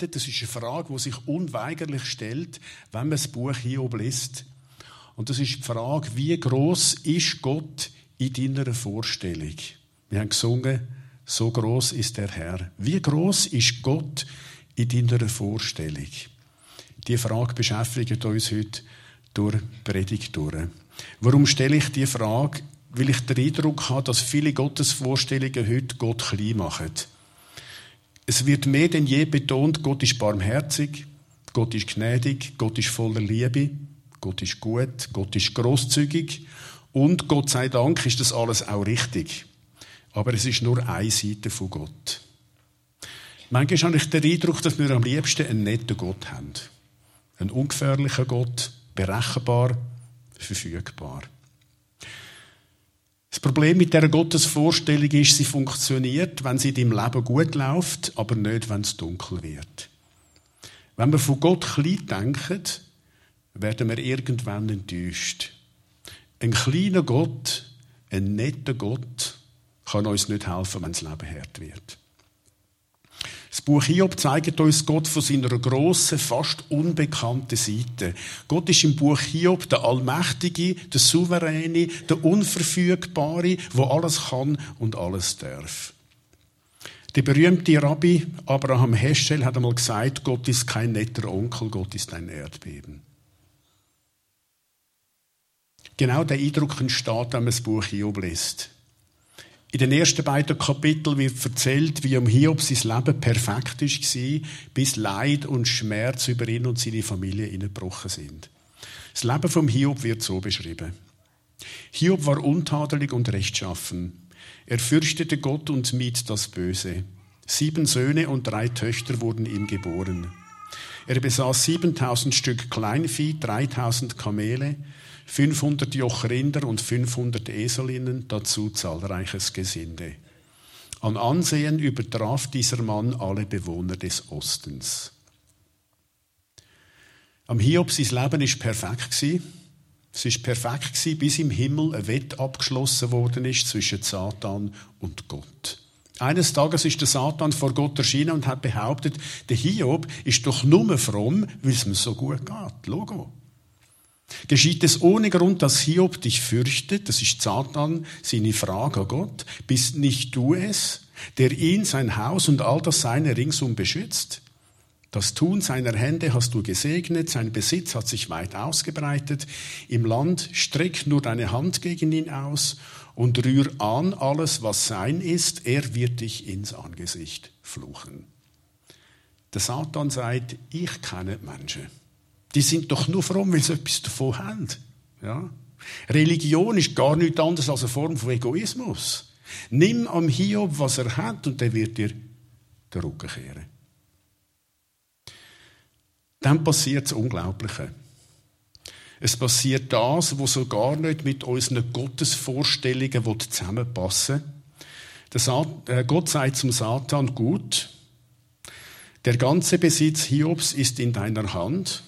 beantwortet. Das ist eine Frage, die sich unweigerlich stellt, wenn man das Buch Hiob liest. Und das ist die Frage, wie groß ist Gott in deiner Vorstellung? Wir haben gesungen, so groß ist der Herr. Wie groß ist Gott in deiner Vorstellung? Die Frage beschäftigt uns heute durch die Predigt durch. Warum stelle ich die Frage? Weil ich den Eindruck habe, dass viele Gottesvorstellungen heute Gott klein machen. Es wird mehr denn je betont, Gott ist barmherzig, Gott ist gnädig, Gott ist voller Liebe, Gott ist gut, Gott ist großzügig und Gott sei Dank ist das alles auch richtig. Aber es ist nur eine Seite von Gott. Manchmal habe ich den Eindruck, dass wir am liebsten einen netten Gott haben. Einen ungefährlichen Gott, berechenbar, verfügbar. Das Problem mit der Gottesvorstellung ist, sie funktioniert, wenn sie deinem Leben gut läuft, aber nicht, wenn es dunkel wird. Wenn wir von Gott klein denken, werden wir irgendwann enttäuscht. Ein kleiner Gott, ein netter Gott, kann uns nicht helfen, wenn das Leben hart wird. Das Buch Hiob zeigt uns Gott von seiner grossen, fast unbekannten Seite. Gott ist im Buch Hiob der Allmächtige, der Souveräne, der Unverfügbare, wo alles kann und alles darf. Der berühmte Rabbi Abraham Heschel hat einmal gesagt, Gott ist kein netter Onkel, Gott ist ein Erdbeben. Genau der Eindruck entsteht, wenn man das Buch Hiob liest. In den ersten beiden Kapiteln wird erzählt, wie um Hiob sein Leben perfekt war, bis Leid und Schmerz über ihn und seine Familie hineingebrochen sind. Das Leben vom Hiob wird so beschrieben. Hiob war untadelig und rechtschaffen. Er fürchtete Gott und mied das Böse. Sieben Söhne und drei Töchter wurden ihm geboren. Er besaß 7000 Stück Kleinvieh, 3000 Kamele, 500 Joch Rinder und 500 Eselinnen, dazu zahlreiches Gesinde. An Ansehen übertraf dieser Mann alle Bewohner des Ostens. Am Hiob sein Leben ist perfekt Es ist perfekt bis im Himmel ein Wett abgeschlossen worden ist zwischen Satan und Gott. Eines Tages ist der Satan vor Gott erschienen und hat behauptet, der Hiob ist doch nur fromm, weil es ihm so gut geht. Logo. Geschieht es ohne Grund, dass Hiob dich fürchtet, das ist Satan, seine Frage Gott, bist nicht du es, der ihn, sein Haus und all das Seine ringsum beschützt? Das Tun seiner Hände hast du gesegnet, sein Besitz hat sich weit ausgebreitet. Im Land streck nur deine Hand gegen ihn aus und rühr an alles, was sein ist, er wird dich ins Angesicht fluchen. Der Satan sagt, ich kenne Menschen. Die sind doch nur fromm, weil sie etwas davon haben. Ja? Religion ist gar nichts anderes als eine Form von Egoismus. Nimm am Hiob, was er hat, und der wird dir den Rücken kehren. Dann passiert das Unglaubliche. Es passiert das, was so gar nicht mit unseren Gottesvorstellungen zusammenpassen will. Gott sagt zum Satan, gut, der ganze Besitz Hiobs ist in deiner Hand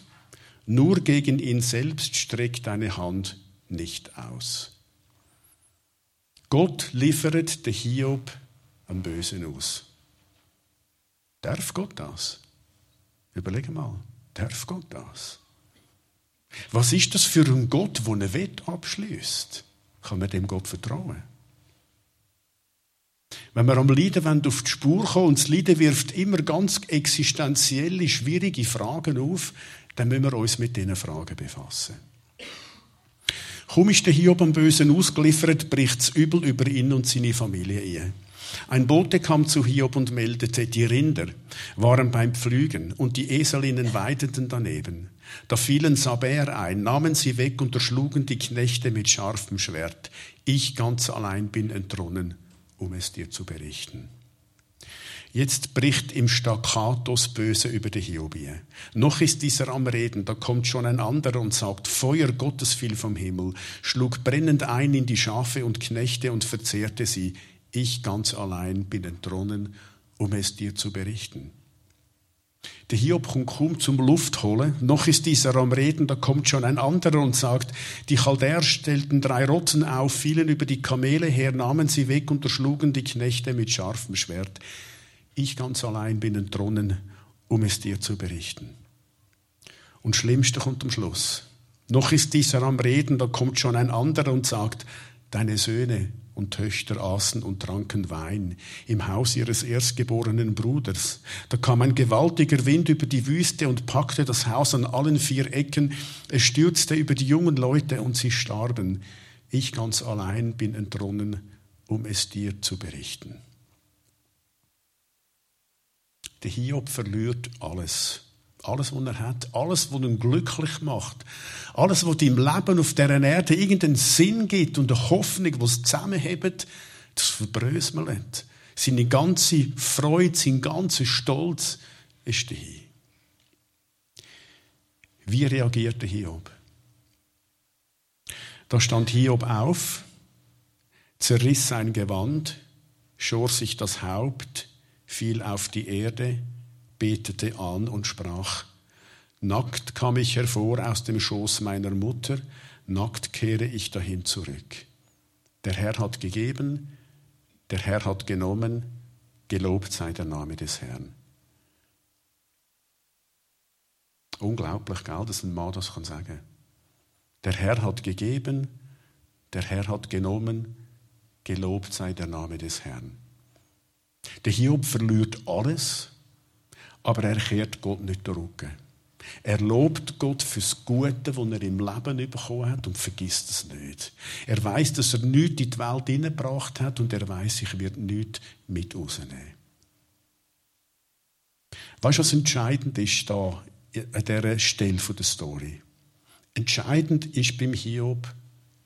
nur gegen ihn selbst streck deine Hand nicht aus. Gott liefert den Hiob am Bösen aus. Darf Gott das? Überlege mal, darf Gott das? Was ist das für ein Gott, der eine Wette abschließt? Kann man dem Gott vertrauen? Wenn wir am Leiden auf die Spur kommen, und das Leiden wirft immer ganz existenzielle, schwierige Fragen auf, dann müssen wir uns mit diesen Fragen befassen. Kaum ist der Hiob am Bösen ausgeliefert, bricht das Übel über ihn und seine Familie ein. Ein Bote kam zu Hiob und meldete, die Rinder waren beim Pflügen und die Eselinnen weideten daneben. Da fielen Saber ein, nahmen sie weg und erschlugen die Knechte mit scharfem Schwert. Ich ganz allein bin entronnen, um es dir zu berichten. Jetzt bricht im Staccato Böse über die Hiobie. Noch ist dieser am Reden, da kommt schon ein anderer und sagt, Feuer Gottes fiel vom Himmel, schlug brennend ein in die Schafe und Knechte und verzehrte sie. Ich ganz allein bin entronnen, um es dir zu berichten. Der Hiob kommt kaum zum Luft holen. Noch ist dieser am Reden, da kommt schon ein anderer und sagt, die Chaldäer stellten drei Rotten auf, fielen über die Kamele her, nahmen sie weg und erschlugen die Knechte mit scharfem Schwert. Ich ganz allein bin entronnen, um es dir zu berichten. Und Schlimmste kommt am Schluss. Noch ist dieser am Reden, da kommt schon ein anderer und sagt, deine Söhne und Töchter aßen und tranken Wein im Haus ihres erstgeborenen Bruders. Da kam ein gewaltiger Wind über die Wüste und packte das Haus an allen vier Ecken. Es stürzte über die jungen Leute und sie starben. Ich ganz allein bin entronnen, um es dir zu berichten. Der Hiob verliert alles. Alles, was er hat, alles, was ihn glücklich macht, alles, was im Leben auf dieser Erde irgendeinen Sinn gibt und eine Hoffnung, die es zusammenhebt, das verbröselt. Seine ganze Freude, sein ganzer Stolz ist dahin. Wie reagierte Hiob? Da stand Hiob auf, zerriss sein Gewand, schor sich das Haupt, fiel auf die Erde, betete an und sprach, Nackt kam ich hervor aus dem Schoß meiner Mutter, nackt kehre ich dahin zurück. Der Herr hat gegeben, der Herr hat genommen, gelobt sei der Name des Herrn. Unglaublich, gell, dass ein Mann das kann sagen. Der Herr hat gegeben, der Herr hat genommen, gelobt sei der Name des Herrn. Der Hiob verliert alles, aber er kehrt Gott nicht Rücken. Er lobt Gott fürs Gute, das er im Leben bekommen hat und vergisst es nicht. Er weiß, dass er nichts in die Welt hineingebracht hat und er weiß, ich werde nichts mit rausnehmen. Weißt du, was entscheidend ist da an dieser Stelle der Story? Entscheidend ist beim Hiob,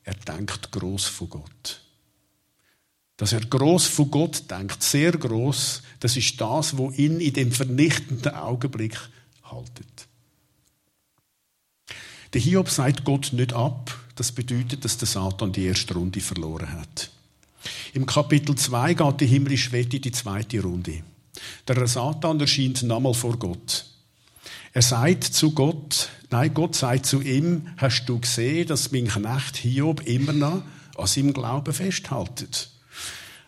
er denkt groß von Gott. Dass er groß von Gott denkt, sehr groß, das ist das, wo ihn in dem vernichtenden Augenblick haltet. Der Hiob sagt Gott nicht ab. Das bedeutet, dass der Satan die erste Runde verloren hat. Im Kapitel 2 geht die himmlische Wette in die zweite Runde. Der Satan erscheint nochmal vor Gott. Er sagt zu Gott, nein, Gott sagt zu ihm, hast du gesehen, dass mein Knecht Hiob immer noch an seinem Glauben festhält?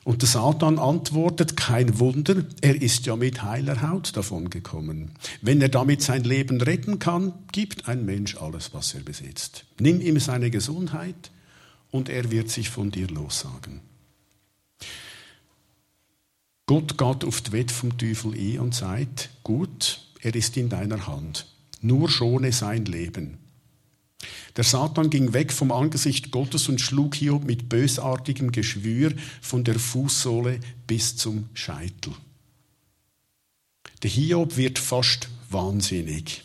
Und der Satan antwortet, kein Wunder, er ist ja mit heiler Haut davon gekommen. Wenn er damit sein Leben retten kann, gibt ein Mensch alles, was er besitzt. Nimm ihm seine Gesundheit und er wird sich von dir lossagen. Gott geht auf die Wette vom Teufel ein und sagt, gut, er ist in deiner Hand. Nur schone sein Leben. Der Satan ging weg vom Angesicht Gottes und schlug Hiob mit bösartigem Geschwür von der Fußsohle bis zum Scheitel. Der Hiob wird fast wahnsinnig.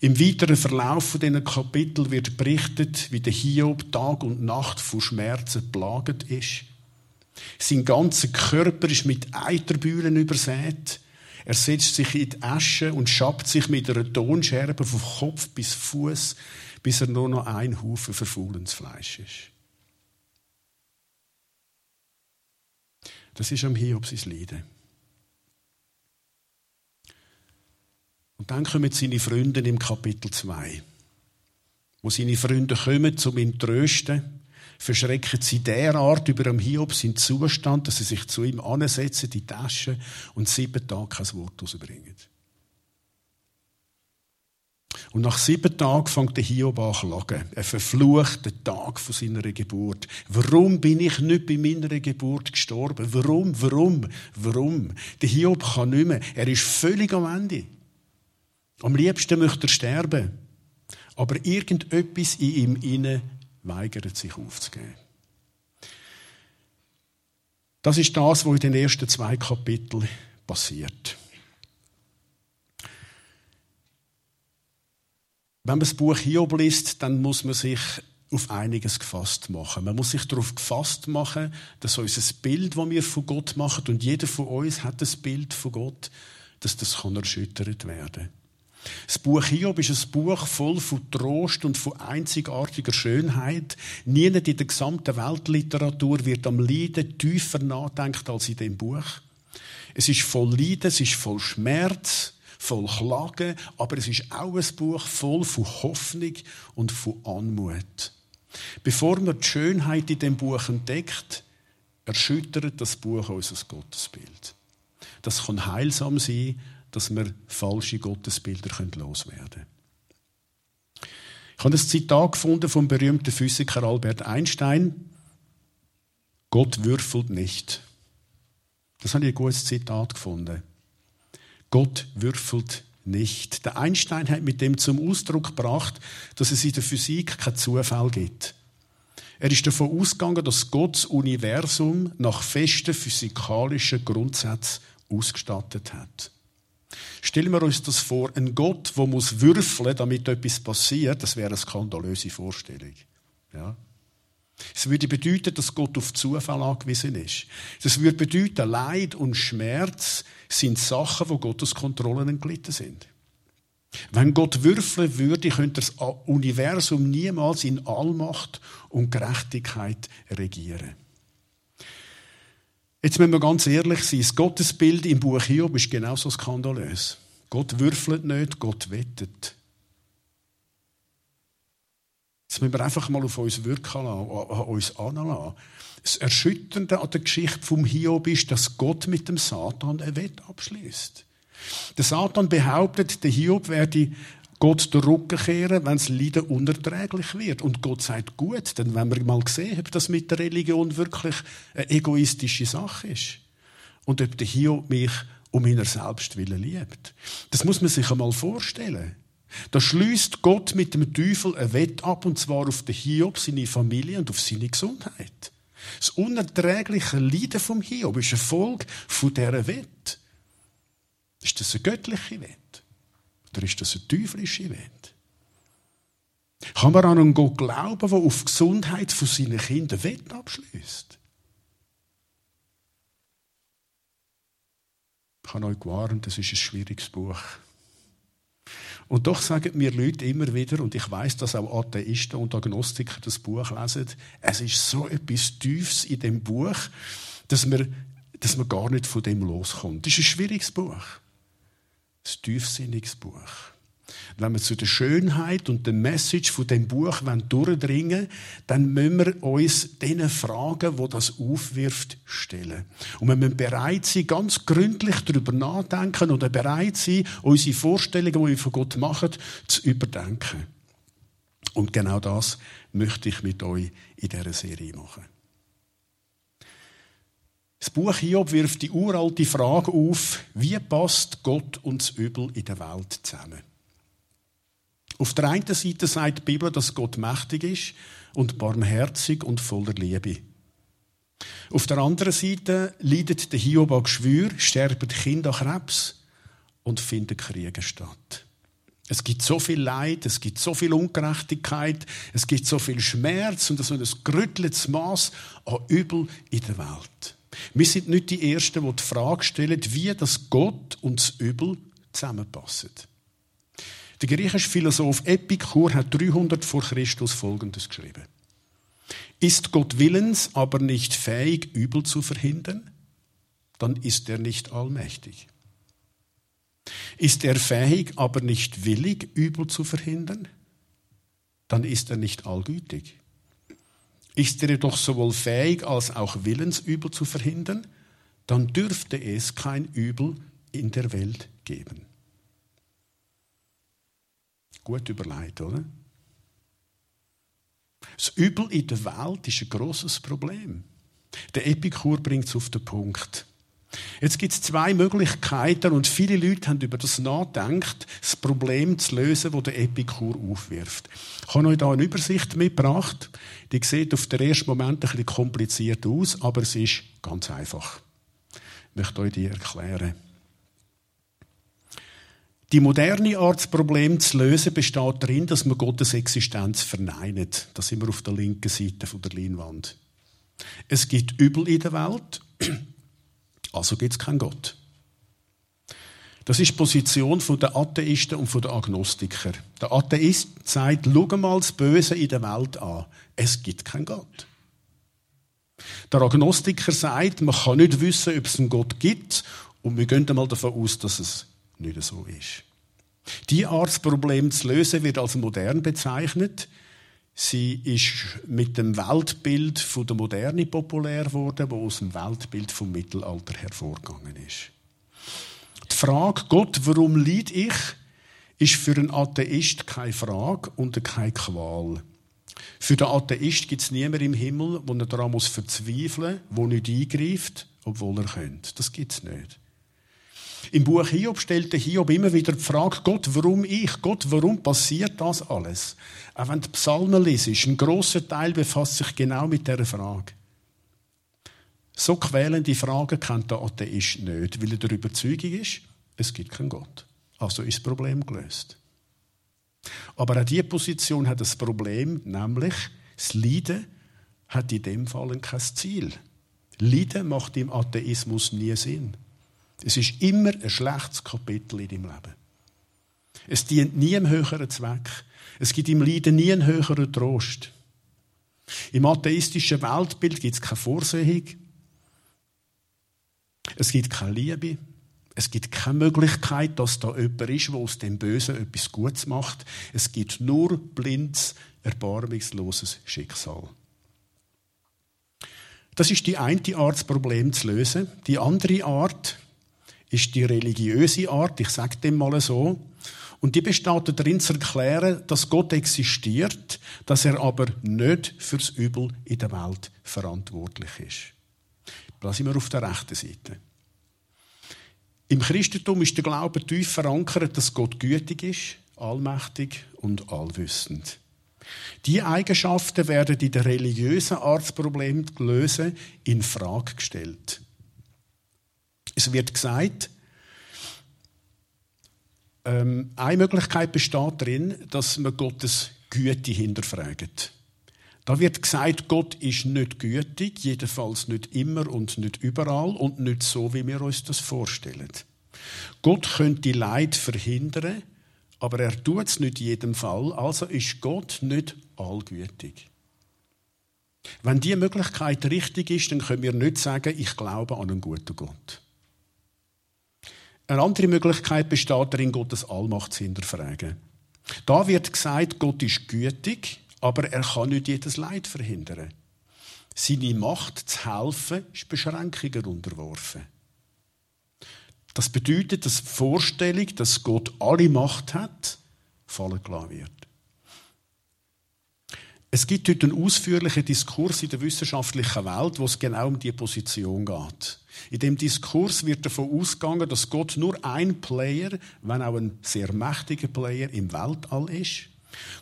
Im weiteren Verlauf von Kapitel wird berichtet, wie der Hiob Tag und Nacht von Schmerzen plagt ist. Sein ganzer Körper ist mit Eiterbühlen übersät. Er setzt sich in die Asche und schabt sich mit einer Tonscherbe von Kopf bis Fuß bis er nur noch ein Haufen verfaulendes Fleisch ist. Das ist am Hiob sein Leiden. Und dann kommen seine Freunde im Kapitel 2. Wo seine Freunde kommen, um ihn zu trösten, verschrecken sie derart über am Hiob seinen Zustand, dass sie sich zu ihm ansetzen, die Tasche und sieben Tage kein Wort rausbringen. Und nach sieben Tagen fängt der Hiob an zu klagen. Er verflucht den Tag von seiner Geburt. Warum bin ich nicht bei meiner Geburt gestorben? Warum? Warum? Warum? Der Hiob kann nicht mehr. Er ist völlig am Ende. Am liebsten möchte er sterben. Aber irgendetwas in ihm inne weigert sich aufzugeben. Das ist das, was in den ersten zwei Kapiteln passiert. Wenn man das Buch Hiob liest, dann muss man sich auf einiges gefasst machen. Man muss sich darauf gefasst machen, dass unser Bild, das wir von Gott machen, und jeder von uns hat das Bild von Gott, dass das kann erschüttert werden. Das Buch Hiob ist ein Buch voll von Trost und von einzigartiger Schönheit. Niemand in der gesamten Weltliteratur wird am Leiden tiefer nachdenken als in dem Buch. Es ist voll Leiden, es ist voll Schmerz, voll Klagen, aber es ist auch ein Buch voll von Hoffnung und von Anmut. Bevor man die Schönheit in dem Buch entdeckt, erschüttert das Buch unser Gottesbild. Das kann heilsam sein, dass wir falsche Gottesbilder loswerden können. Ich habe ein Zitat gefunden vom berühmten Physiker Albert Einstein. Gott würfelt nicht. Das habe ich ein gutes Zitat gefunden. Gott würfelt nicht. Der Einstein hat mit dem zum Ausdruck gebracht, dass es in der Physik keinen Zufall gibt. Er ist davon ausgegangen, dass Gott das Universum nach festen physikalischen Grundsätzen ausgestattet hat. Stellen wir uns das vor, ein Gott, der muss würfeln, damit etwas passiert, das wäre eine skandalöse Vorstellung. Ja? Es würde bedeuten, dass Gott auf Zufall angewiesen ist. Das würde bedeuten, Leid und Schmerz sind Sachen, wo Gottes Kontrollen entglitten sind. Wenn Gott würfeln würde, könnte das Universum niemals in Allmacht und Gerechtigkeit regieren. Jetzt müssen wir ganz ehrlich sein. Das Gottesbild im Buch Hiob ist genauso skandalös. Gott würfelt nicht, Gott wettet. Das müssen wir einfach mal auf uns wirken lassen, an uns anlassen. Das Erschütternde an der Geschichte vom Hiob ist, dass Gott mit dem Satan ein Wett abschließt. Der Satan behauptet, der Hiob werde Gott den Rücken kehren, wenn das Leiden unerträglich wird. Und Gott sagt, gut, denn wenn wir mal gesehen ob das mit der Religion wirklich eine egoistische Sache ist. Und ob der Hiob mich um meiner selbst willen liebt. Das muss man sich einmal vorstellen. Da schließt Gott mit dem Teufel ein Wett ab, und zwar auf den Hiob, seine Familie und auf seine Gesundheit. Das unerträgliche Leiden vom Hiob ist eine Folge von dieser Wett. Ist das eine göttliche Wett? Oder ist das eine teuflische Wett? Kann man an einen Gott glauben, der auf die Gesundheit von seinen Kindern Wett abschließt? Ich habe euch gewarnt, das ist ein schwieriges Buch. Und doch sagen mir Leute immer wieder, und ich weiß, dass auch Atheisten und Agnostiker das Buch lesen, es ist so etwas Tiefes in dem Buch, dass man, dass man gar nicht von dem loskommt. Das ist ein schwieriges Buch. Ein tiefsinniges Buch. Wenn wir zu der Schönheit und der Message von dem Buch durchdringen wollen, dann müssen wir uns diesen Fragen, wo das aufwirft, stellen. Und wir müssen bereit sein, ganz gründlich darüber nachdenken oder bereit sein, unsere Vorstellungen, die wir von Gott machen, zu überdenken. Und genau das möchte ich mit euch in dieser Serie machen. Das Buch Hiob wirft die uralte Frage auf, wie passt Gott und das Übel in der Welt zusammen? Auf der einen Seite sagt die Bibel, dass Gott mächtig ist und barmherzig und voller Liebe. Auf der anderen Seite leidet der Hiob an Geschwür, sterben Kinder an Krebs und finden Kriege statt. Es gibt so viel Leid, es gibt so viel Ungerechtigkeit, es gibt so viel Schmerz und so ein gerütteltes Maß an Übel in der Welt. Wir sind nicht die Ersten, die die Frage stellen, wie das Gott und das Übel zusammenpassen. Der griechische Philosoph Epikur hat 300 vor Christus Folgendes geschrieben. Ist Gott willens, aber nicht fähig, Übel zu verhindern? Dann ist er nicht allmächtig. Ist er fähig, aber nicht willig, Übel zu verhindern? Dann ist er nicht allgütig. Ist er jedoch sowohl fähig als auch willens, Übel zu verhindern? Dann dürfte es kein Übel in der Welt geben. Gut überlegt, oder? Das Übel in der Welt ist ein großes Problem. Der Epikur bringt es auf den Punkt. Jetzt gibt es zwei Möglichkeiten und viele Leute haben über das nachgedacht, das Problem zu lösen, das der Epikur aufwirft. Ich habe euch da eine Übersicht mitgebracht. Die sieht auf den ersten Moment ein bisschen kompliziert aus, aber es ist ganz einfach. Ich möchte euch die erklären. Die moderne Art, das Problem zu lösen, besteht darin, dass man Gottes Existenz verneint. Das sind wir auf der linken Seite der Leinwand. Es gibt Übel in der Welt, also gibt es keinen Gott. Das ist die Position der Atheisten und der Agnostiker. Der Atheist sagt, schau mal das Böse in der Welt an. Es gibt keinen Gott. Der Agnostiker sagt, man kann nicht wissen, ob es einen Gott gibt und wir gehen einmal davon aus, dass es nicht so ist. Die Art, das Problem zu lösen, wird als modern bezeichnet. Sie ist mit dem Weltbild von der Moderne populär geworden, wo aus dem Weltbild vom Mittelalter hervorgegangen ist. Die Frage, Gott, warum leid ich, ist für einen Atheist keine Frage und keine Qual. Für den Atheist gibt es niemanden im Himmel, der daran muss verzweifeln muss, der nicht eingreift, obwohl er könnte. Das gibt es nicht. Im Buch Hiob stellt der Hiob immer wieder die Frage, Gott, warum ich? Gott, warum passiert das alles? Auch wenn du Psalmen liest, ein grosser Teil befasst sich genau mit dieser Frage. So quälende Fragen kennt der Atheist nicht, weil er der Überzeugung ist, es gibt keinen Gott. Also ist das Problem gelöst. Aber auch diese Position hat das Problem, nämlich das Leiden hat in dem Fall kein Ziel. Leiden macht im Atheismus nie Sinn. Es ist immer ein schlechtes Kapitel in deinem Leben. Es dient nie einem höheren Zweck. Es gibt im Leiden nie einen höheren Trost. Im atheistischen Weltbild gibt es keine Vorsehung. Es gibt keine Liebe. Es gibt keine Möglichkeit, dass da jemand ist, der aus dem Bösen etwas Gutes macht. Es gibt nur blindes, erbarmungsloses Schicksal. Das ist die eine Art, das Problem zu lösen. Die andere Art ist die religiöse Art, ich sage dem mal so. Und die besteht darin zu erklären, dass Gott existiert, dass er aber nicht fürs Übel in der Welt verantwortlich ist. Da sind wir auf der rechten Seite. Im Christentum ist der Glaube tief verankert, dass Gott gütig ist, allmächtig und allwissend. Die Eigenschaften werden in der religiösen Arztproblem lösen in Frage gestellt. Es wird gesagt, ähm, eine Möglichkeit besteht darin, dass man Gottes Güte hinterfragt. Da wird gesagt, Gott ist nicht gütig, jedenfalls nicht immer und nicht überall und nicht so, wie wir uns das vorstellen. Gott könnte Leid verhindern, aber er tut es nicht in jedem Fall, also ist Gott nicht allgütig. Wenn diese Möglichkeit richtig ist, dann können wir nicht sagen, ich glaube an einen guten Gott. Eine andere Möglichkeit besteht darin, Gottes Allmacht zu hinterfragen. Da wird gesagt, Gott ist gütig, aber er kann nicht jedes Leid verhindern. Seine Macht zu helfen ist Beschränkungen unterworfen. Das bedeutet, dass die Vorstellung, dass Gott alle Macht hat, fallen gelassen wird. Es gibt heute einen ausführlichen Diskurs in der wissenschaftlichen Welt, wo es genau um diese Position geht. In dem Diskurs wird davon ausgegangen, dass Gott nur ein Player, wenn auch ein sehr mächtiger Player im Weltall ist.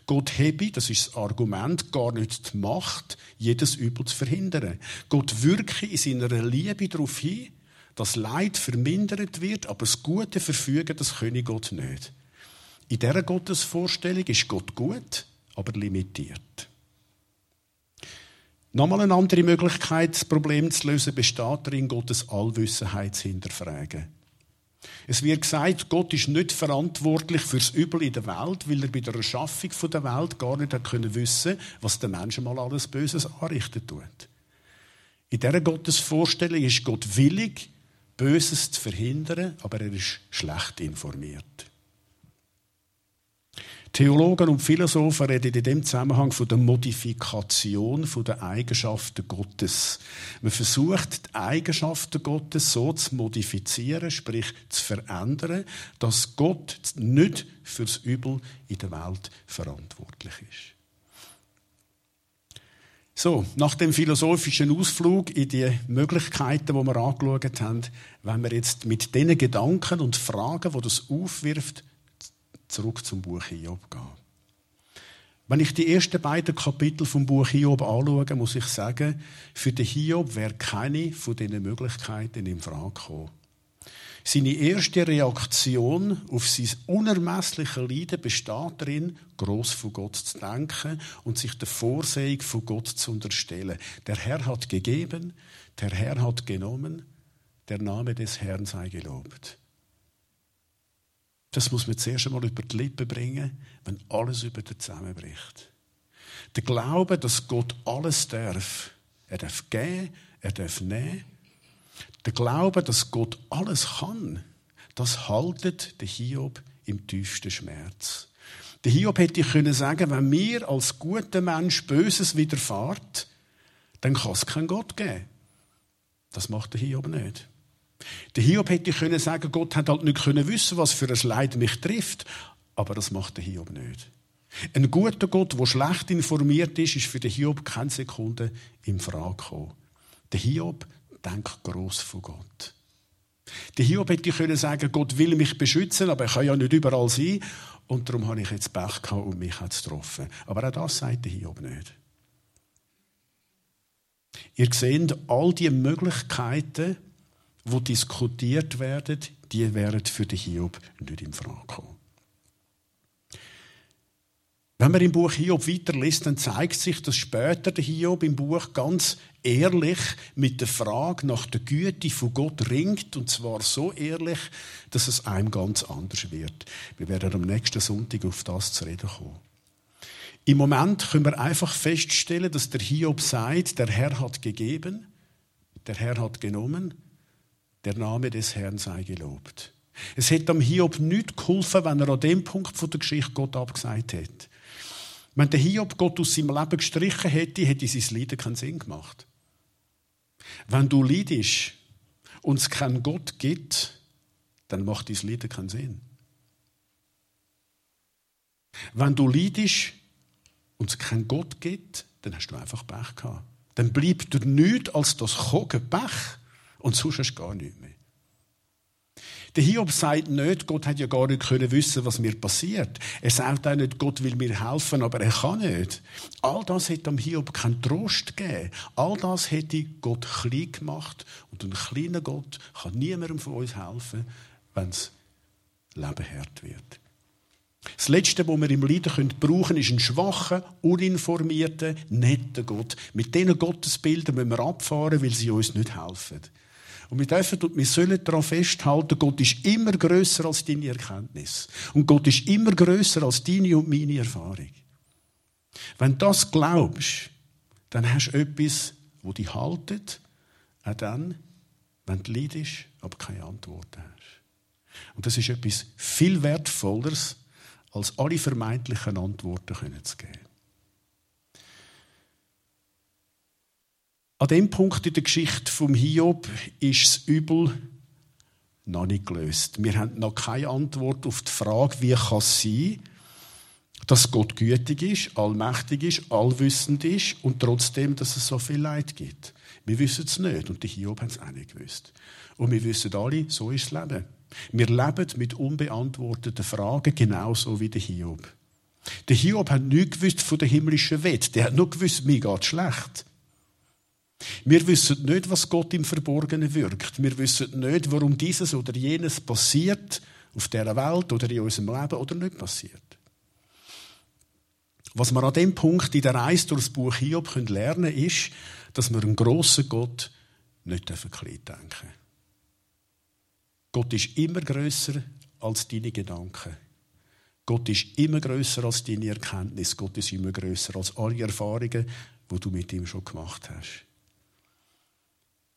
Gott habe, das ist das Argument, gar nicht die Macht, jedes Übel zu verhindern. Gott wirke in seiner Liebe darauf hin, dass Leid vermindert wird, aber das Gute verfügen, das könne Gott nicht. In dieser Gottesvorstellung ist Gott gut, aber limitiert. Nochmal eine andere Möglichkeit, das Problem zu lösen, besteht darin, Gottes Allwissenheit zu hinterfragen. Es wird gesagt, Gott ist nicht verantwortlich fürs Übel in der Welt, weil er bei der Erschaffung der Welt gar nicht wissen, was der Mensch mal alles Böses anrichten tut. In dieser Gottesvorstellung ist Gott willig, Böses zu verhindern, aber er ist schlecht informiert. Theologen und Philosophen reden in dem Zusammenhang von der Modifikation der Eigenschaften Gottes. Man versucht, die Eigenschaften Gottes so zu modifizieren, sprich zu verändern, dass Gott nicht fürs Übel in der Welt verantwortlich ist. So, nach dem philosophischen Ausflug in die Möglichkeiten, die wir angeschaut haben, wenn wir jetzt mit diesen Gedanken und Fragen, die das aufwirft, zurück zum Buch Hiob gehen. Wenn ich die ersten beiden Kapitel vom Buch Hiob anschaue, muss ich sagen, für den Hiob wäre keine von diesen Möglichkeiten in Frage gekommen. Seine erste Reaktion auf sein unermessliche Leiden besteht darin, gross von Gott zu denken und sich der Vorsehung von Gott zu unterstellen. Der Herr hat gegeben, der Herr hat genommen, der Name des Herrn sei gelobt. Das muss man zuerst einmal über die Lippen bringen, wenn alles über den zusammenbricht. Der Glaube, dass Gott alles darf. Er darf geben, er darf nehmen. Der Glaube, dass Gott alles kann, das haltet der Hiob im tiefsten Schmerz. Der Hiob hätte können sagen, wenn mir als guter Mensch Böses widerfahrt, dann kann es keinen Gott geben. Das macht der Hiob nicht. Der Hiob hätte können sagen, Gott hat halt nicht können wissen, was für ein Leid mich trifft. Aber das macht der Hiob nicht. Ein guter Gott, der schlecht informiert ist, ist für den Hiob keine Sekunde in Frage gekommen. Der Hiob denkt gross von Gott. Der Hiob hätte können sagen, Gott will mich beschützen, aber ich kann ja nicht überall sein. Und darum habe ich jetzt Pech gehabt und mich hat es getroffen. Aber auch das sagt der Hiob nicht. Ihr seht, all die Möglichkeiten, die diskutiert werden, die wären für den Hiob nicht in Frage. Wenn man im Buch Hiob weiterliest, dann zeigt sich, dass später der Hiob im Buch ganz ehrlich mit der Frage nach der Güte von Gott ringt, und zwar so ehrlich, dass es einem ganz anders wird. Wir werden am nächsten Sonntag auf das zu reden kommen. Im Moment können wir einfach feststellen, dass der Hiob sagt, der Herr hat gegeben, der Herr hat genommen, der Name des Herrn sei gelobt. Es hätte am Hiob nicht geholfen, wenn er an dem Punkt von der Geschichte Gott abgesagt hätte. Wenn der Hiob Gott aus seinem Leben gestrichen hätte, hätte sein Leiden keinen Sinn gemacht. Wenn du leidest und es keinen Gott gibt, dann macht dein Leiden keinen Sinn. Wenn du leidest und es keinen Gott gibt, dann hast du einfach Pech gehabt. Dann bleibt dir nichts als das Kogen Pech und sonst hast du gar nichts mehr. Der Hiob sagt nicht, Gott hat ja gar nicht können wissen, was mir passiert. Er sagt auch nicht, Gott will mir helfen, aber er kann nicht. All das hätte am Hiob keinen Trost gegeben. All das hätte Gott klein gemacht. Und ein kleiner Gott kann niemandem von uns helfen, wenn das Leben hart wird. Das Letzte, was wir im Leiden brauchen können, ist ein schwacher, uninformierter, netter Gott. Mit diesen Gottesbildern müssen wir abfahren, weil sie uns nicht helfen. Und wir dürfen und wir sollen daran festhalten, Gott ist immer größer als deine Erkenntnis. Und Gott ist immer größer als deine und meine Erfahrung. Wenn du das glaubst, dann hast du etwas, wo dich haltet, auch dann, wenn du leidest, aber keine Antwort hast. Und das ist etwas viel Wertvolleres, als alle vermeintlichen Antworten zu geben. An dem Punkt in der Geschichte vom Hiob ist das Übel noch nicht gelöst. Wir haben noch keine Antwort auf die Frage, wie kann es sein, dass Gott gütig ist, allmächtig ist, allwissend ist und trotzdem, dass es so viel Leid gibt. Wir wissen es nicht und die Hiob haben es auch nicht gewusst. Und wir wissen alle, so ist das Leben. Wir leben mit unbeantworteten Fragen, genauso wie der Hiob. Der Hiob hat nichts gewusst von der himmlischen Welt. Der hat nur gewusst, mir geht schlecht. Wir wissen nicht, was Gott im Verborgenen wirkt. Wir wissen nicht, warum dieses oder jenes passiert auf dieser Welt oder in unserem Leben oder nicht passiert. Was wir an dem Punkt in der Reise durch das Buch Hiob lernen können, ist, dass wir einen grossen Gott nicht klein denken Gott ist immer größer als deine Gedanken. Gott ist immer größer als deine Erkenntnis. Gott ist immer größer als alle Erfahrungen, die du mit ihm schon gemacht hast.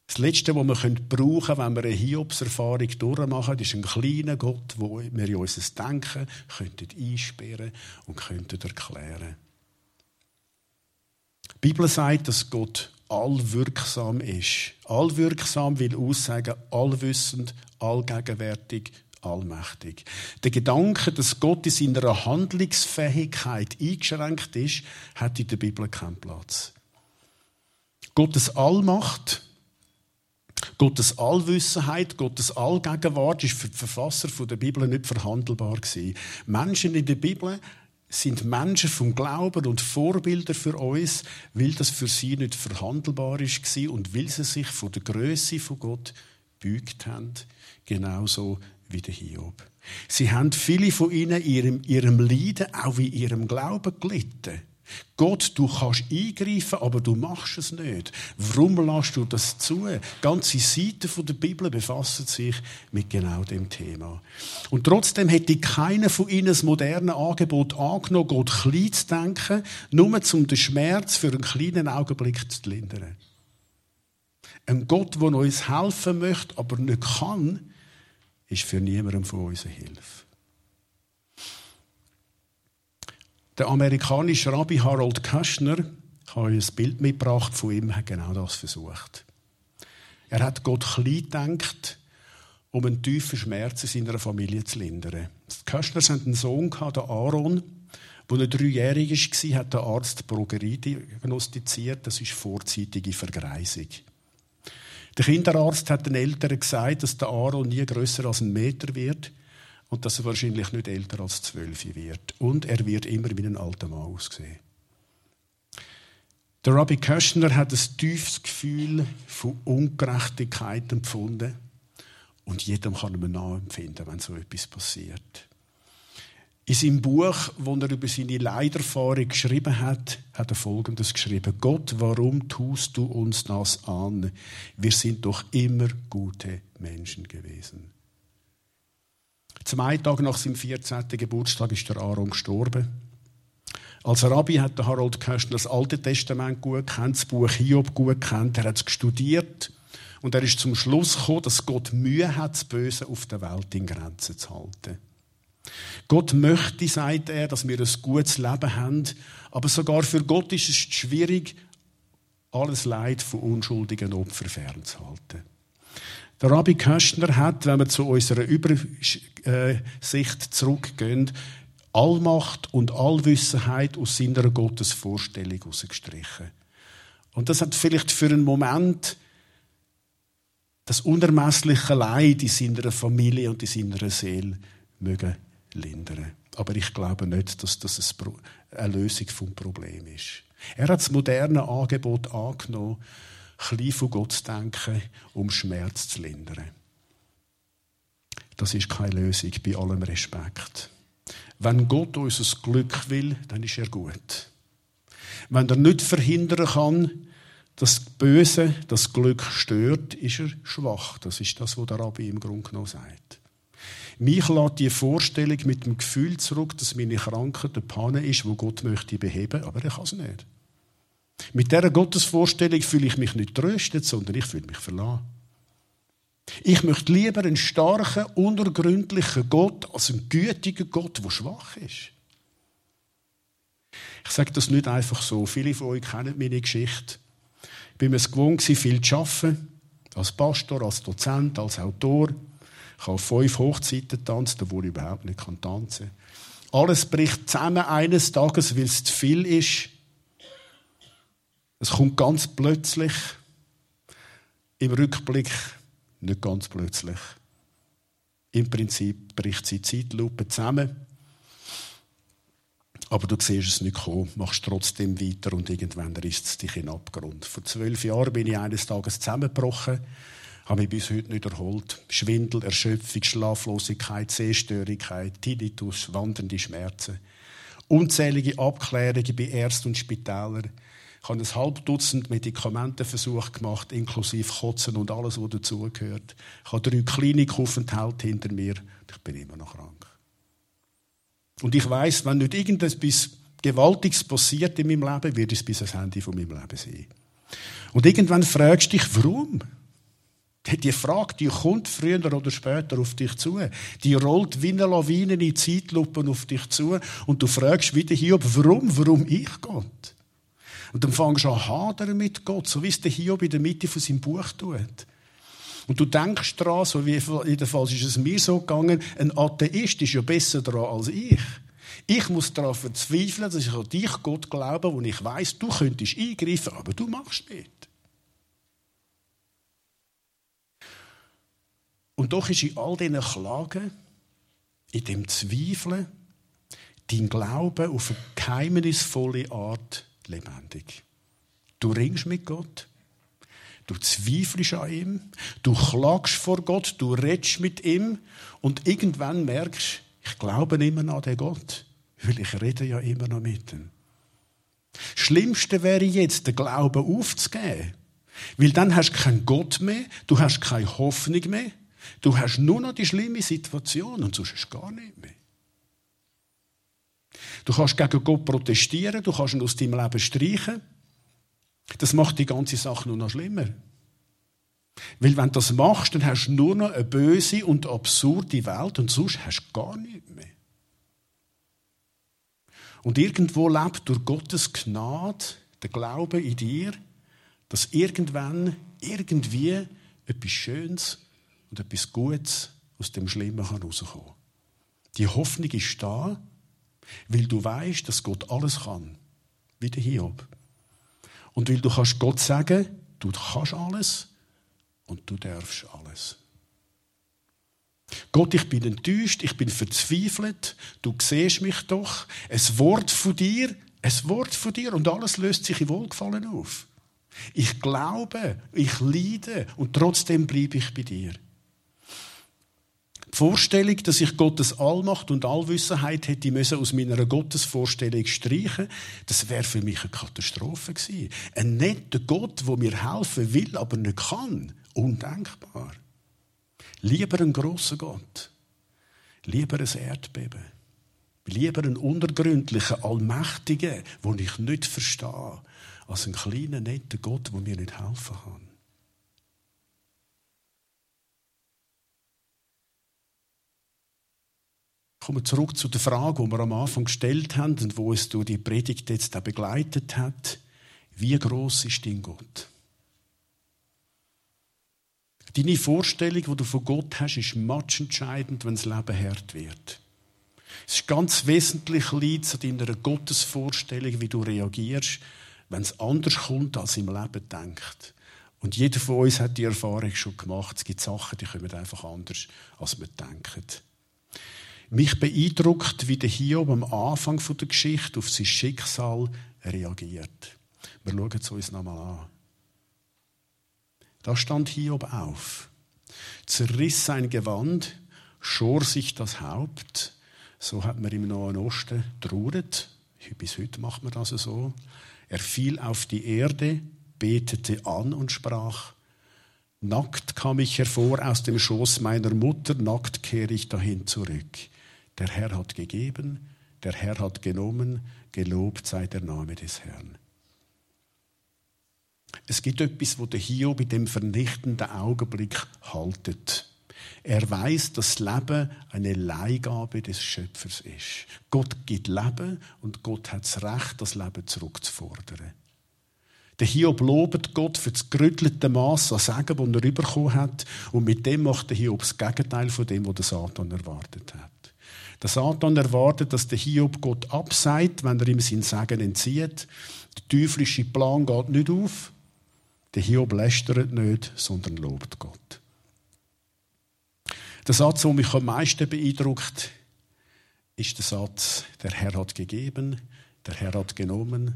Das Letzte, was wir brauchen können, wenn wir eine Hiobserfahrung durchmachen, ist ein kleiner Gott, wo wir in unser Denken könnten einsperren und könnten erklären. Die Bibel sagt, dass Gott allwirksam ist. Allwirksam will aussagen, allwissend, allgegenwärtig, allmächtig. Der Gedanke, dass Gott in seiner Handlungsfähigkeit eingeschränkt ist, hat in der Bibel keinen Platz. Gottes Allmacht Gottes Allwissenheit, Gottes Allgegenwart ist für die Verfasser der Bibel nicht verhandelbar. Menschen in der Bibel sind Menschen vom Glauben und Vorbilder für uns, weil das für sie nicht verhandelbar ist und weil sie sich von der Größe von Gott beugt haben, genauso wie der Hiob. Sie haben viele von ihnen in ihrem, ihrem Leiden, auch in ihrem Glauben gelitten. Gott, du kannst eingreifen, aber du machst es nicht. Warum lässt du das zu? Ganze Seiten der Bibel befassen sich mit genau dem Thema. Und trotzdem hätte keiner von ihnen das moderne Angebot angenommen, Gott klein zu denken, nur um den Schmerz für einen kleinen Augenblick zu lindern. Ein Gott, der uns helfen möchte, aber nicht kann, ist für niemandem von uns eine Hilfe. Der amerikanische Rabbi Harold Kushner, ich habe ein Bild mitgebracht von ihm, hat genau das versucht. Er hat Gott klein gedacht um einen tiefen Schmerz in seiner Familie zu lindern. Die Köstners hatten einen Sohn, den Aaron, als er dreijährig war, hat der Arzt Progerie diagnostiziert. Das ist vorzeitige Vergreisung. Der Kinderarzt hat den Eltern gesagt, dass der Aaron nie größer als ein Meter wird und dass er wahrscheinlich nicht älter als zwölf wird. Und er wird immer wie ein alter Mann aussehen. Der Rabbi Köschner hat ein tiefes Gefühl von Ungerechtigkeit empfunden. Und jedem kann man nachempfinden, wenn so etwas passiert. In seinem Buch, wo er über seine Leiderfahrung geschrieben hat, hat er Folgendes geschrieben. Gott, warum tust du uns das an? Wir sind doch immer gute Menschen gewesen. Zwei Tage nach seinem 14. Geburtstag ist der Aaron gestorben. Als Rabbi hat der Harold Köstner das Alte Testament gut kennt, das Buch Hiob gut kennt. Er hat es studiert und er ist zum Schluss gekommen, dass Gott Mühe hat, das Böse auf der Welt in Grenzen zu halten. Gott möchte, sagt er, dass wir ein gutes Leben haben, aber sogar für Gott ist es schwierig, alles Leid von unschuldigen Opfern fernzuhalten. Der Rabbi Köstner hat, wenn wir zu unserer Übersicht zurückgehen, Allmacht und Allwissenheit aus seiner Gottesvorstellung herausgestrichen. Und das hat vielleicht für einen Moment das unermessliche Leid in seiner Familie und in seiner Seele mögen lindern. Aber ich glaube nicht, dass das eine Lösung vom Problem ist. Er hat das moderne Angebot angenommen, klein von Gott zu denken, um Schmerz zu lindern. Das ist keine Lösung, bei allem Respekt. Wenn Gott unser Glück will, dann ist er gut. Wenn er nicht verhindern kann, dass das Böse das Glück stört, ist er schwach. Das ist das, was der Rabbi im Grunde genommen sagt. Mich lässt die Vorstellung mit dem Gefühl zurück, dass meine Krankheit eine Panne ist, wo Gott möchte beheben, aber er kann es nicht. Mit dieser Gottesvorstellung fühle ich mich nicht tröstet, sondern ich fühle mich verlassen. Ich möchte lieber einen starken, unergründlichen Gott als einen gütigen Gott, der schwach ist. Ich sage das nicht einfach so. Viele von euch kennen meine Geschichte. Ich bin es gewohnt, viel zu arbeiten. Als Pastor, als Dozent, als Autor. Ich habe fünf Hochzeiten getanzt, obwohl ich überhaupt nicht tanzen kann. Alles bricht zusammen eines Tages, weil es zu viel ist. Es kommt ganz plötzlich. Im Rückblick nicht ganz plötzlich. Im Prinzip bricht sie Zeitlupe zusammen. Aber du siehst es nicht kommen, machst trotzdem weiter und irgendwann risst es dich in den Abgrund. Vor zwölf Jahren bin ich eines Tages zusammengebrochen habe mich bis heute nicht erholt. Schwindel, Erschöpfung, Schlaflosigkeit, Sehstörigkeit, Tinnitus, wandernde Schmerzen. Unzählige Abklärungen bei Ärzten und Spitälern. Ich habe ein halb Dutzend Medikamentenversuche gemacht, inklusive Kotzen und alles, was dazugehört. Ich habe drei Klinikaufenthalte hinter mir. Ich bin immer noch krank. Und ich weiß, wenn nicht irgendetwas Gewaltiges passiert in meinem Leben, wird es bis ans Ende von meinem Leben sein. Und irgendwann fragst du dich, warum? Die Frage, die kommt früher oder später auf dich zu. Die rollt wie eine Lawine in Zeitlupen auf dich zu und du fragst wieder Hiob, warum, warum ich Gott? Und dann fängst du an hadern mit Gott, so wie es der Hiob in der Mitte von seinem Buch tut. Und du denkst daran, so wie jedenfalls ist es mir so gegangen, ein Atheist ist ja besser daran als ich. Ich muss darauf verzweifeln, dass ich an dich, Gott, glaube, wo ich weiß, du könntest eingreifen, aber du machst nicht. Und doch ist in all diesen Klagen, in dem Zweifeln, dein Glaube auf eine geheimnisvolle Art lebendig. Du ringst mit Gott, du zweifelst an ihm, du klagst vor Gott, du redest mit ihm und irgendwann merkst, ich glaube immer noch an den Gott, weil ich rede ja immer noch mit ihm. Schlimmste wäre jetzt, den Glauben aufzugeben. Weil dann hast du keinen Gott mehr, du hast keine Hoffnung mehr, Du hast nur noch die schlimme Situation und sonst hast du gar nicht mehr. Du kannst gegen Gott protestieren, du kannst ihn aus deinem Leben streichen. Das macht die ganze Sache nur noch schlimmer. Weil wenn du das machst, dann hast du nur noch eine böse und absurde Welt und sonst hast du gar nichts mehr. Und irgendwo lebt durch Gottes Gnade der Glaube in dir, dass irgendwann, irgendwie etwas Schönes und etwas Gutes aus dem Schlimmen herauskommen kann. Die Hoffnung ist da, weil du weißt, dass Gott alles kann. Wie der Hiob. Und weil du kannst Gott sagen, du kannst alles und du darfst alles. Gott, ich bin enttäuscht, ich bin verzweifelt, du siehst mich doch. Es Wort von dir, es Wort von dir und alles löst sich in Wohlgefallen auf. Ich glaube, ich leide und trotzdem bleibe ich bei dir. Die Vorstellung, dass ich Gottes Allmacht und Allwissenheit hätte müssen aus meiner Gottesvorstellung streichen, das wäre für mich eine Katastrophe gewesen. Ein netter Gott, der mir helfen will, aber nicht kann. Undenkbar. Lieber ein großer Gott. Lieber ein Erdbeben. Lieber einen untergründlichen, allmächtigen, den ich nicht verstehe, als einen kleinen, netten Gott, der mir nicht helfen kann. Kommen wir zurück zu der Frage, die wir am Anfang gestellt haben und wo es durch die Predigt jetzt auch begleitet hat. Wie groß ist dein Gott? Deine Vorstellung, die du von Gott hast, ist matchentscheidend, wenn das Leben hart wird. Es ist ganz wesentlich liegt an deiner Gottesvorstellung, wie du reagierst, wenn es anders kommt, als im Leben denkt. Und jeder von uns hat die Erfahrung schon gemacht. Es gibt Sachen, die kommen einfach anders, als wir denken. Mich beeindruckt, wie der Hiob am Anfang der Geschichte auf sein Schicksal reagiert. Wir schauen es uns nochmal an. Da stand Hiob auf, zerriss sein Gewand, schor sich das Haupt. So hat man im Nahen Osten trauert. Bis heute macht man das so. Er fiel auf die Erde, betete an und sprach, Nackt kam ich hervor aus dem Schoß meiner Mutter, nackt kehre ich dahin zurück. Der Herr hat gegeben, der Herr hat genommen, gelobt sei der Name des Herrn. Es gibt etwas, wo der Hiob in dem vernichtenden Augenblick haltet. Er weiß, dass das Leben eine Leihgabe des Schöpfers ist. Gott gibt Leben und Gott hat das Recht, das Leben zurückzufordern. Der Hiob lobt Gott für das gerüttelte Maß an Segen, das er bekommen hat. Und mit dem macht der Hiob das Gegenteil von dem, was der Satan erwartet hat. Der Satan erwartet, dass der Hiob Gott abseit, wenn er ihm sein Segen entzieht. Der teuflische Plan geht nicht auf. Der Hiob lästert nicht, sondern lobt Gott. Der Satz, der mich am meisten beeindruckt, ist der Satz, der Herr hat gegeben, der Herr hat genommen,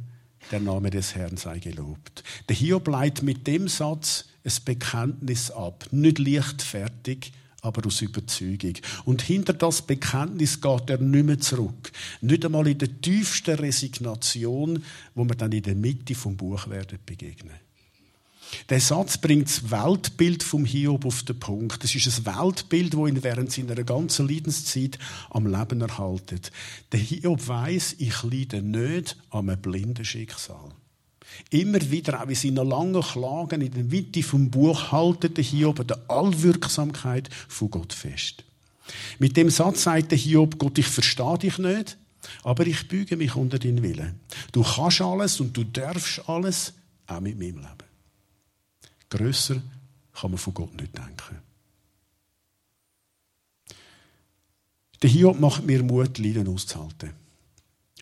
der Name des Herrn sei gelobt. Der Hiob leitet mit dem Satz ein Bekenntnis ab, nicht leichtfertig, aber aus Überzeugung. Und hinter das Bekenntnis geht er nicht mehr zurück. Nicht einmal in der tiefsten Resignation, wo wir dann in der Mitte vom Buch werden begegnen. Der Satz bringt das Weltbild vom Hiob auf den Punkt. Es ist ein Weltbild, wo ihn während seiner ganzen Leidenszeit am Leben erhaltet. Der Hiob weiß, ich leide nicht an einem blinden Schicksal. Immer wieder, auch in seinen langen Klagen in der Mitte vom Buch, haltet der Hiob der Allwirksamkeit von Gott fest. Mit dem Satz sagt der Hiob, Gott, ich verstehe dich nicht, aber ich büge mich unter deinen Willen. Du kannst alles und du darfst alles, auch mit meinem Leben. Grösser kann man von Gott nicht denken. Der Hiob macht mir Mut, Leiden auszuhalten.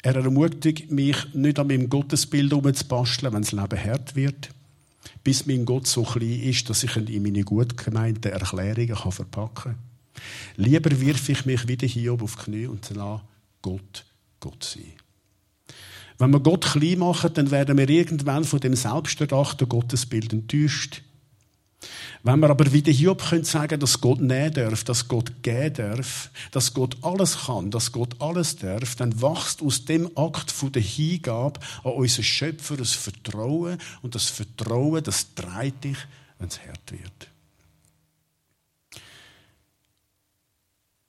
Er ermutigt mich, nicht an meinem Gottesbild herumzubasteln, wenn das Leben hart wird, bis mein Gott so klein ist, dass ich ihn in meine gut gemeinten Erklärungen verpacken kann. Lieber wirf ich mich wieder hier auf die Knie und sage, Gott, Gott sein. Wenn wir Gott klein machen, dann werden wir irgendwann von dem selbsterdachten Gottesbild enttäuscht. Wenn wir aber wie der Hiob können sagen, dass Gott nehmen darf, dass Gott geben darf, dass Gott alles kann, dass Gott alles darf, dann wächst aus dem Akt von der Hingabe an unseren Schöpfer das Vertrauen und das Vertrauen, das treibt dich, wenn es hart wird.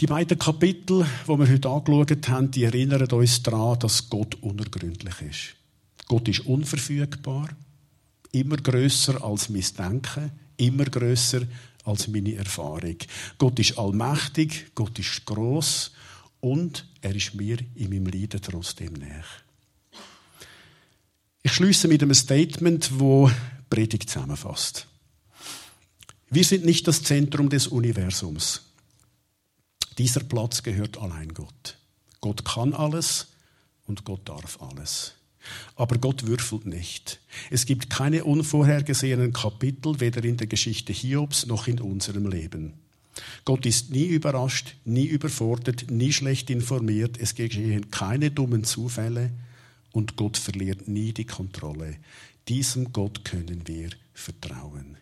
Die beiden Kapitel, die wir heute angeschaut haben, die erinnern uns daran, dass Gott unergründlich ist. Gott ist unverfügbar, immer größer als mein Denken, immer größer als meine Erfahrung. Gott ist allmächtig, Gott ist groß und er ist mir in meinem Leiden trotzdem näher. Ich schließe mit einem Statement, wo Predigt zusammenfasst. Wir sind nicht das Zentrum des Universums. Dieser Platz gehört allein Gott. Gott kann alles und Gott darf alles. Aber Gott würfelt nicht. Es gibt keine unvorhergesehenen Kapitel, weder in der Geschichte Hiobs noch in unserem Leben. Gott ist nie überrascht, nie überfordert, nie schlecht informiert. Es geschehen keine dummen Zufälle und Gott verliert nie die Kontrolle. Diesem Gott können wir vertrauen.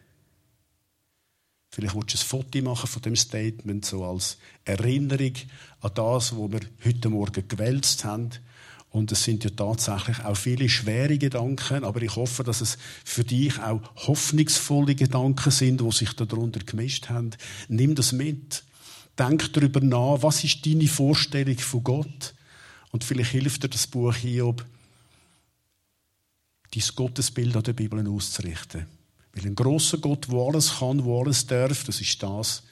Vielleicht willst du ein Foto machen von dem Statement, so als Erinnerung an das, wo wir heute Morgen gewälzt haben. Und es sind ja tatsächlich auch viele schwere Gedanken, aber ich hoffe, dass es für dich auch hoffnungsvolle Gedanken sind, wo sich darunter gemischt haben. Nimm das mit. Denk darüber nach, was ist deine Vorstellung von Gott? Und vielleicht hilft dir das Buch Hiob, dein Gottesbild an der Bibel auszurichten. Weil ein großer Gott, der alles kann, der alles darf, das ist das,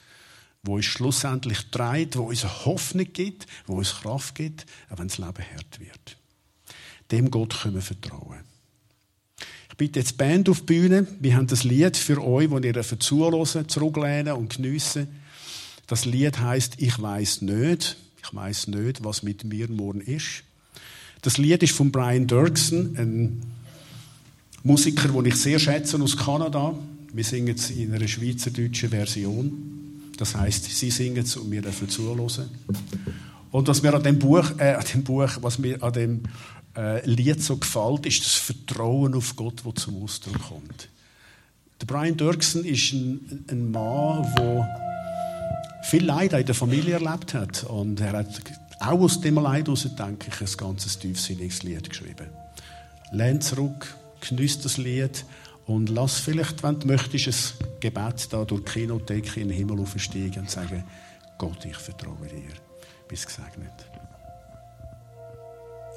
wo uns schlussendlich treibt, wo uns Hoffnung gibt, wo uns Kraft gibt, auch wenn das Leben hart wird. Dem Gott können wir vertrauen. Ich bitte jetzt die Band auf die Bühne. Wir haben das Lied für euch, wo ihr zuhören, zurücklehnen und geniessen. Das Lied heißt Ich weiß nicht. Ich weiß nicht, was mit mir morgen ist. Das Lied ist von Brian Dirksen, ein Musiker, den ich sehr schätze aus Kanada. Wir singen es in einer schweizerdeutschen Version. Das heißt, sie singen es und wir dürfen zuhören. Und was mir an dem Buch, äh, an dem Buch, was mir an dem äh, Lied so gefällt, ist das Vertrauen auf Gott, das zum Ausdruck kommt. Der Brian Dirksen ist ein, ein Mann, der viel Leid in der Familie erlebt hat. Und er hat auch aus dem Leid heraus, denke ich, ein ganzes tiefsinniges Lied geschrieben. Lehn zurück, genießt das Lied und lass vielleicht, wenn du möchtest, ein Gebet da durch die Kinothek in den Himmel aufsteigen und sagen, Gott, ich vertraue dir. Bis gesegnet.